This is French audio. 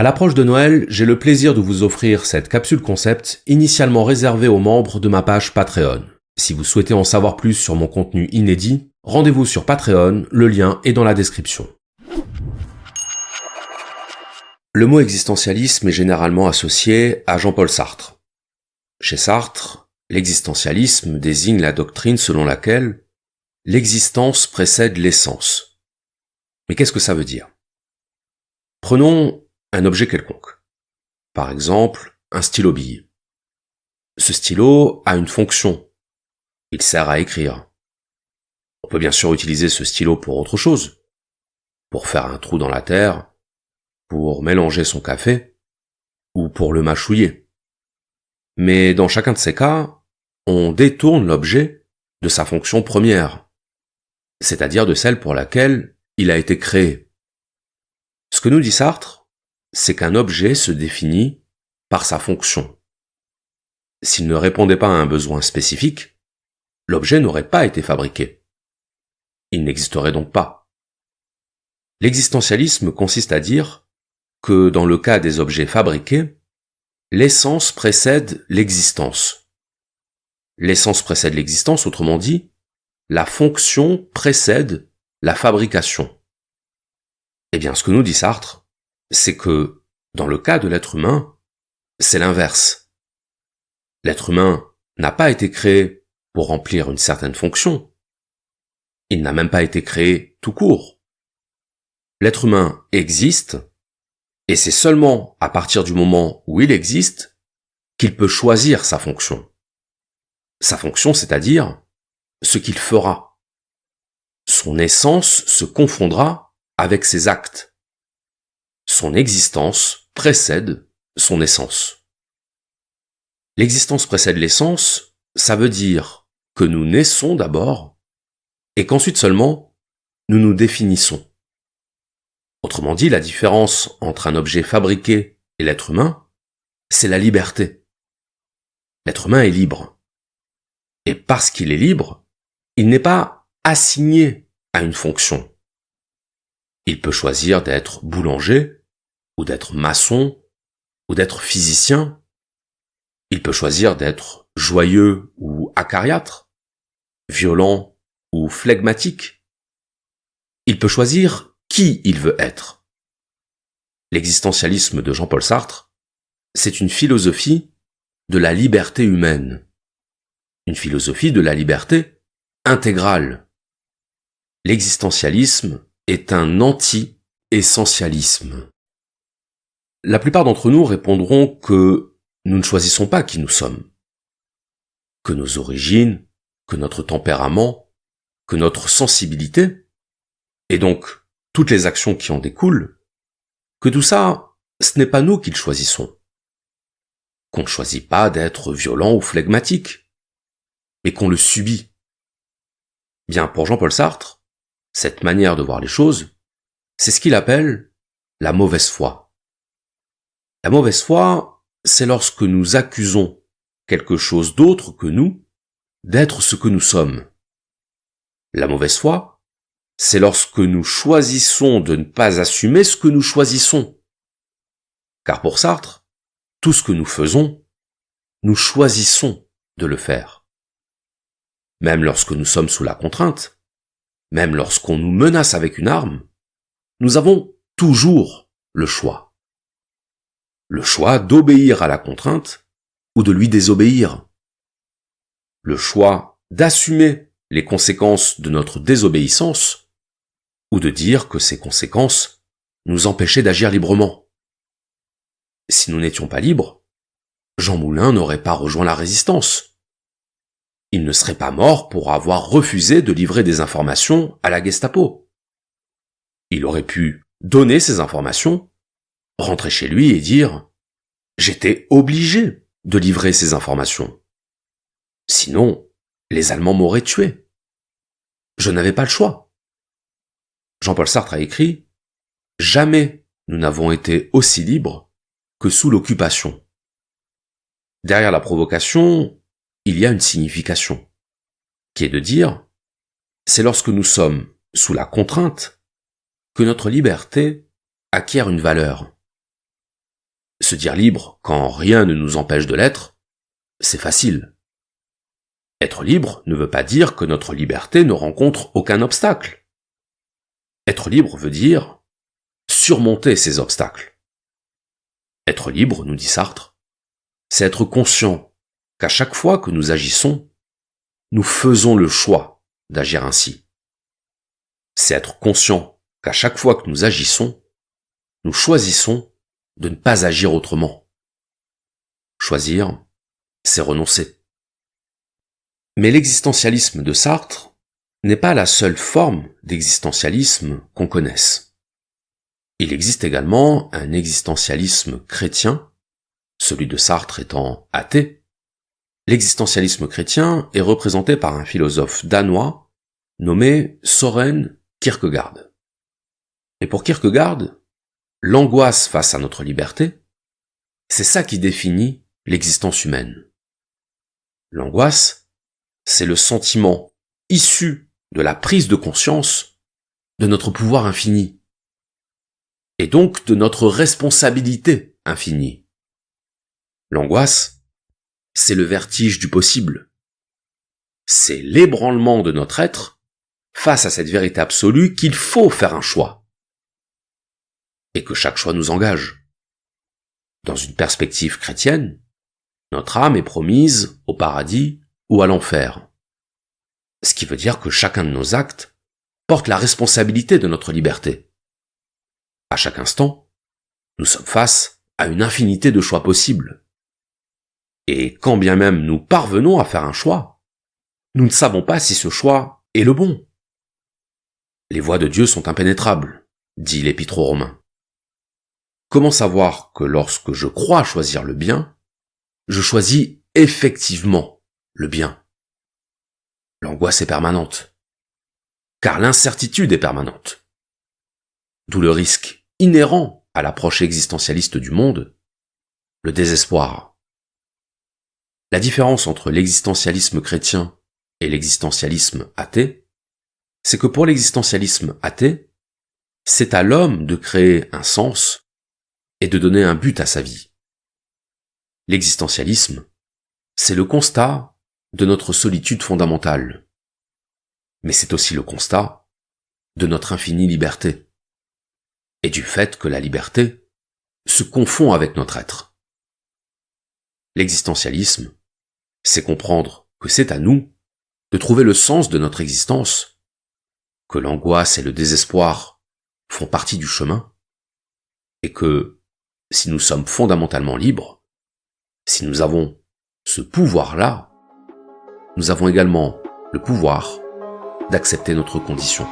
À l'approche de Noël, j'ai le plaisir de vous offrir cette capsule concept initialement réservée aux membres de ma page Patreon. Si vous souhaitez en savoir plus sur mon contenu inédit, rendez-vous sur Patreon, le lien est dans la description. Le mot existentialisme est généralement associé à Jean-Paul Sartre. Chez Sartre, l'existentialisme désigne la doctrine selon laquelle l'existence précède l'essence. Mais qu'est-ce que ça veut dire? Prenons un objet quelconque. Par exemple, un stylo bille. Ce stylo a une fonction. Il sert à écrire. On peut bien sûr utiliser ce stylo pour autre chose. Pour faire un trou dans la terre, pour mélanger son café, ou pour le mâchouiller. Mais dans chacun de ces cas, on détourne l'objet de sa fonction première, c'est-à-dire de celle pour laquelle il a été créé. Ce que nous dit Sartre, c'est qu'un objet se définit par sa fonction. S'il ne répondait pas à un besoin spécifique, l'objet n'aurait pas été fabriqué. Il n'existerait donc pas. L'existentialisme consiste à dire que dans le cas des objets fabriqués, l'essence précède l'existence. L'essence précède l'existence, autrement dit, la fonction précède la fabrication. Eh bien, ce que nous dit Sartre, c'est que, dans le cas de l'être humain, c'est l'inverse. L'être humain n'a pas été créé pour remplir une certaine fonction. Il n'a même pas été créé tout court. L'être humain existe, et c'est seulement à partir du moment où il existe qu'il peut choisir sa fonction. Sa fonction, c'est-à-dire ce qu'il fera. Son essence se confondra avec ses actes son existence précède son essence. L'existence précède l'essence, ça veut dire que nous naissons d'abord et qu'ensuite seulement nous nous définissons. Autrement dit, la différence entre un objet fabriqué et l'être humain, c'est la liberté. L'être humain est libre. Et parce qu'il est libre, il n'est pas assigné à une fonction. Il peut choisir d'être boulanger ou d'être maçon, ou d'être physicien. Il peut choisir d'être joyeux ou acariâtre, violent ou flegmatique. Il peut choisir qui il veut être. L'existentialisme de Jean-Paul Sartre, c'est une philosophie de la liberté humaine. Une philosophie de la liberté intégrale. L'existentialisme est un anti-essentialisme. La plupart d'entre nous répondront que nous ne choisissons pas qui nous sommes, que nos origines, que notre tempérament, que notre sensibilité, et donc toutes les actions qui en découlent, que tout ça, ce n'est pas nous qui le choisissons. Qu'on ne choisit pas d'être violent ou flegmatique, mais qu'on le subit. Bien, pour Jean-Paul Sartre, cette manière de voir les choses, c'est ce qu'il appelle la mauvaise foi. La mauvaise foi, c'est lorsque nous accusons quelque chose d'autre que nous d'être ce que nous sommes. La mauvaise foi, c'est lorsque nous choisissons de ne pas assumer ce que nous choisissons. Car pour Sartre, tout ce que nous faisons, nous choisissons de le faire. Même lorsque nous sommes sous la contrainte, même lorsqu'on nous menace avec une arme, nous avons toujours le choix le choix d'obéir à la contrainte ou de lui désobéir. Le choix d'assumer les conséquences de notre désobéissance ou de dire que ces conséquences nous empêchaient d'agir librement. Si nous n'étions pas libres, Jean Moulin n'aurait pas rejoint la résistance. Il ne serait pas mort pour avoir refusé de livrer des informations à la Gestapo. Il aurait pu donner ces informations rentrer chez lui et dire J'étais obligé de livrer ces informations. Sinon, les Allemands m'auraient tué. Je n'avais pas le choix. Jean-Paul Sartre a écrit Jamais nous n'avons été aussi libres que sous l'occupation. Derrière la provocation, il y a une signification, qui est de dire, c'est lorsque nous sommes sous la contrainte que notre liberté acquiert une valeur. Se dire libre quand rien ne nous empêche de l'être, c'est facile. Être libre ne veut pas dire que notre liberté ne rencontre aucun obstacle. Être libre veut dire surmonter ces obstacles. Être libre, nous dit Sartre, c'est être conscient qu'à chaque fois que nous agissons, nous faisons le choix d'agir ainsi. C'est être conscient qu'à chaque fois que nous agissons, nous choisissons de ne pas agir autrement. Choisir, c'est renoncer. Mais l'existentialisme de Sartre n'est pas la seule forme d'existentialisme qu'on connaisse. Il existe également un existentialisme chrétien, celui de Sartre étant athée. L'existentialisme chrétien est représenté par un philosophe danois nommé Soren Kierkegaard. Et pour Kierkegaard, l'angoisse face à notre liberté, c'est ça qui définit l'existence humaine. L'angoisse, c'est le sentiment issu de la prise de conscience de notre pouvoir infini, et donc de notre responsabilité infinie. L'angoisse, c'est le vertige du possible. C'est l'ébranlement de notre être face à cette vérité absolue qu'il faut faire un choix. Et que chaque choix nous engage. Dans une perspective chrétienne, notre âme est promise au paradis ou à l'enfer. Ce qui veut dire que chacun de nos actes porte la responsabilité de notre liberté. À chaque instant, nous sommes face à une infinité de choix possibles. Et quand bien même nous parvenons à faire un choix, nous ne savons pas si ce choix est le bon. Les voies de Dieu sont impénétrables, dit l'épître aux Romains. Comment savoir que lorsque je crois choisir le bien, je choisis effectivement le bien? L'angoisse est permanente. Car l'incertitude est permanente. D'où le risque inhérent à l'approche existentialiste du monde, le désespoir. La différence entre l'existentialisme chrétien et l'existentialisme athée, c'est que pour l'existentialisme athée, c'est à l'homme de créer un sens et de donner un but à sa vie. L'existentialisme, c'est le constat de notre solitude fondamentale. Mais c'est aussi le constat de notre infinie liberté. Et du fait que la liberté se confond avec notre être. L'existentialisme, c'est comprendre que c'est à nous de trouver le sens de notre existence, que l'angoisse et le désespoir font partie du chemin, et que, si nous sommes fondamentalement libres, si nous avons ce pouvoir-là, nous avons également le pouvoir d'accepter notre condition.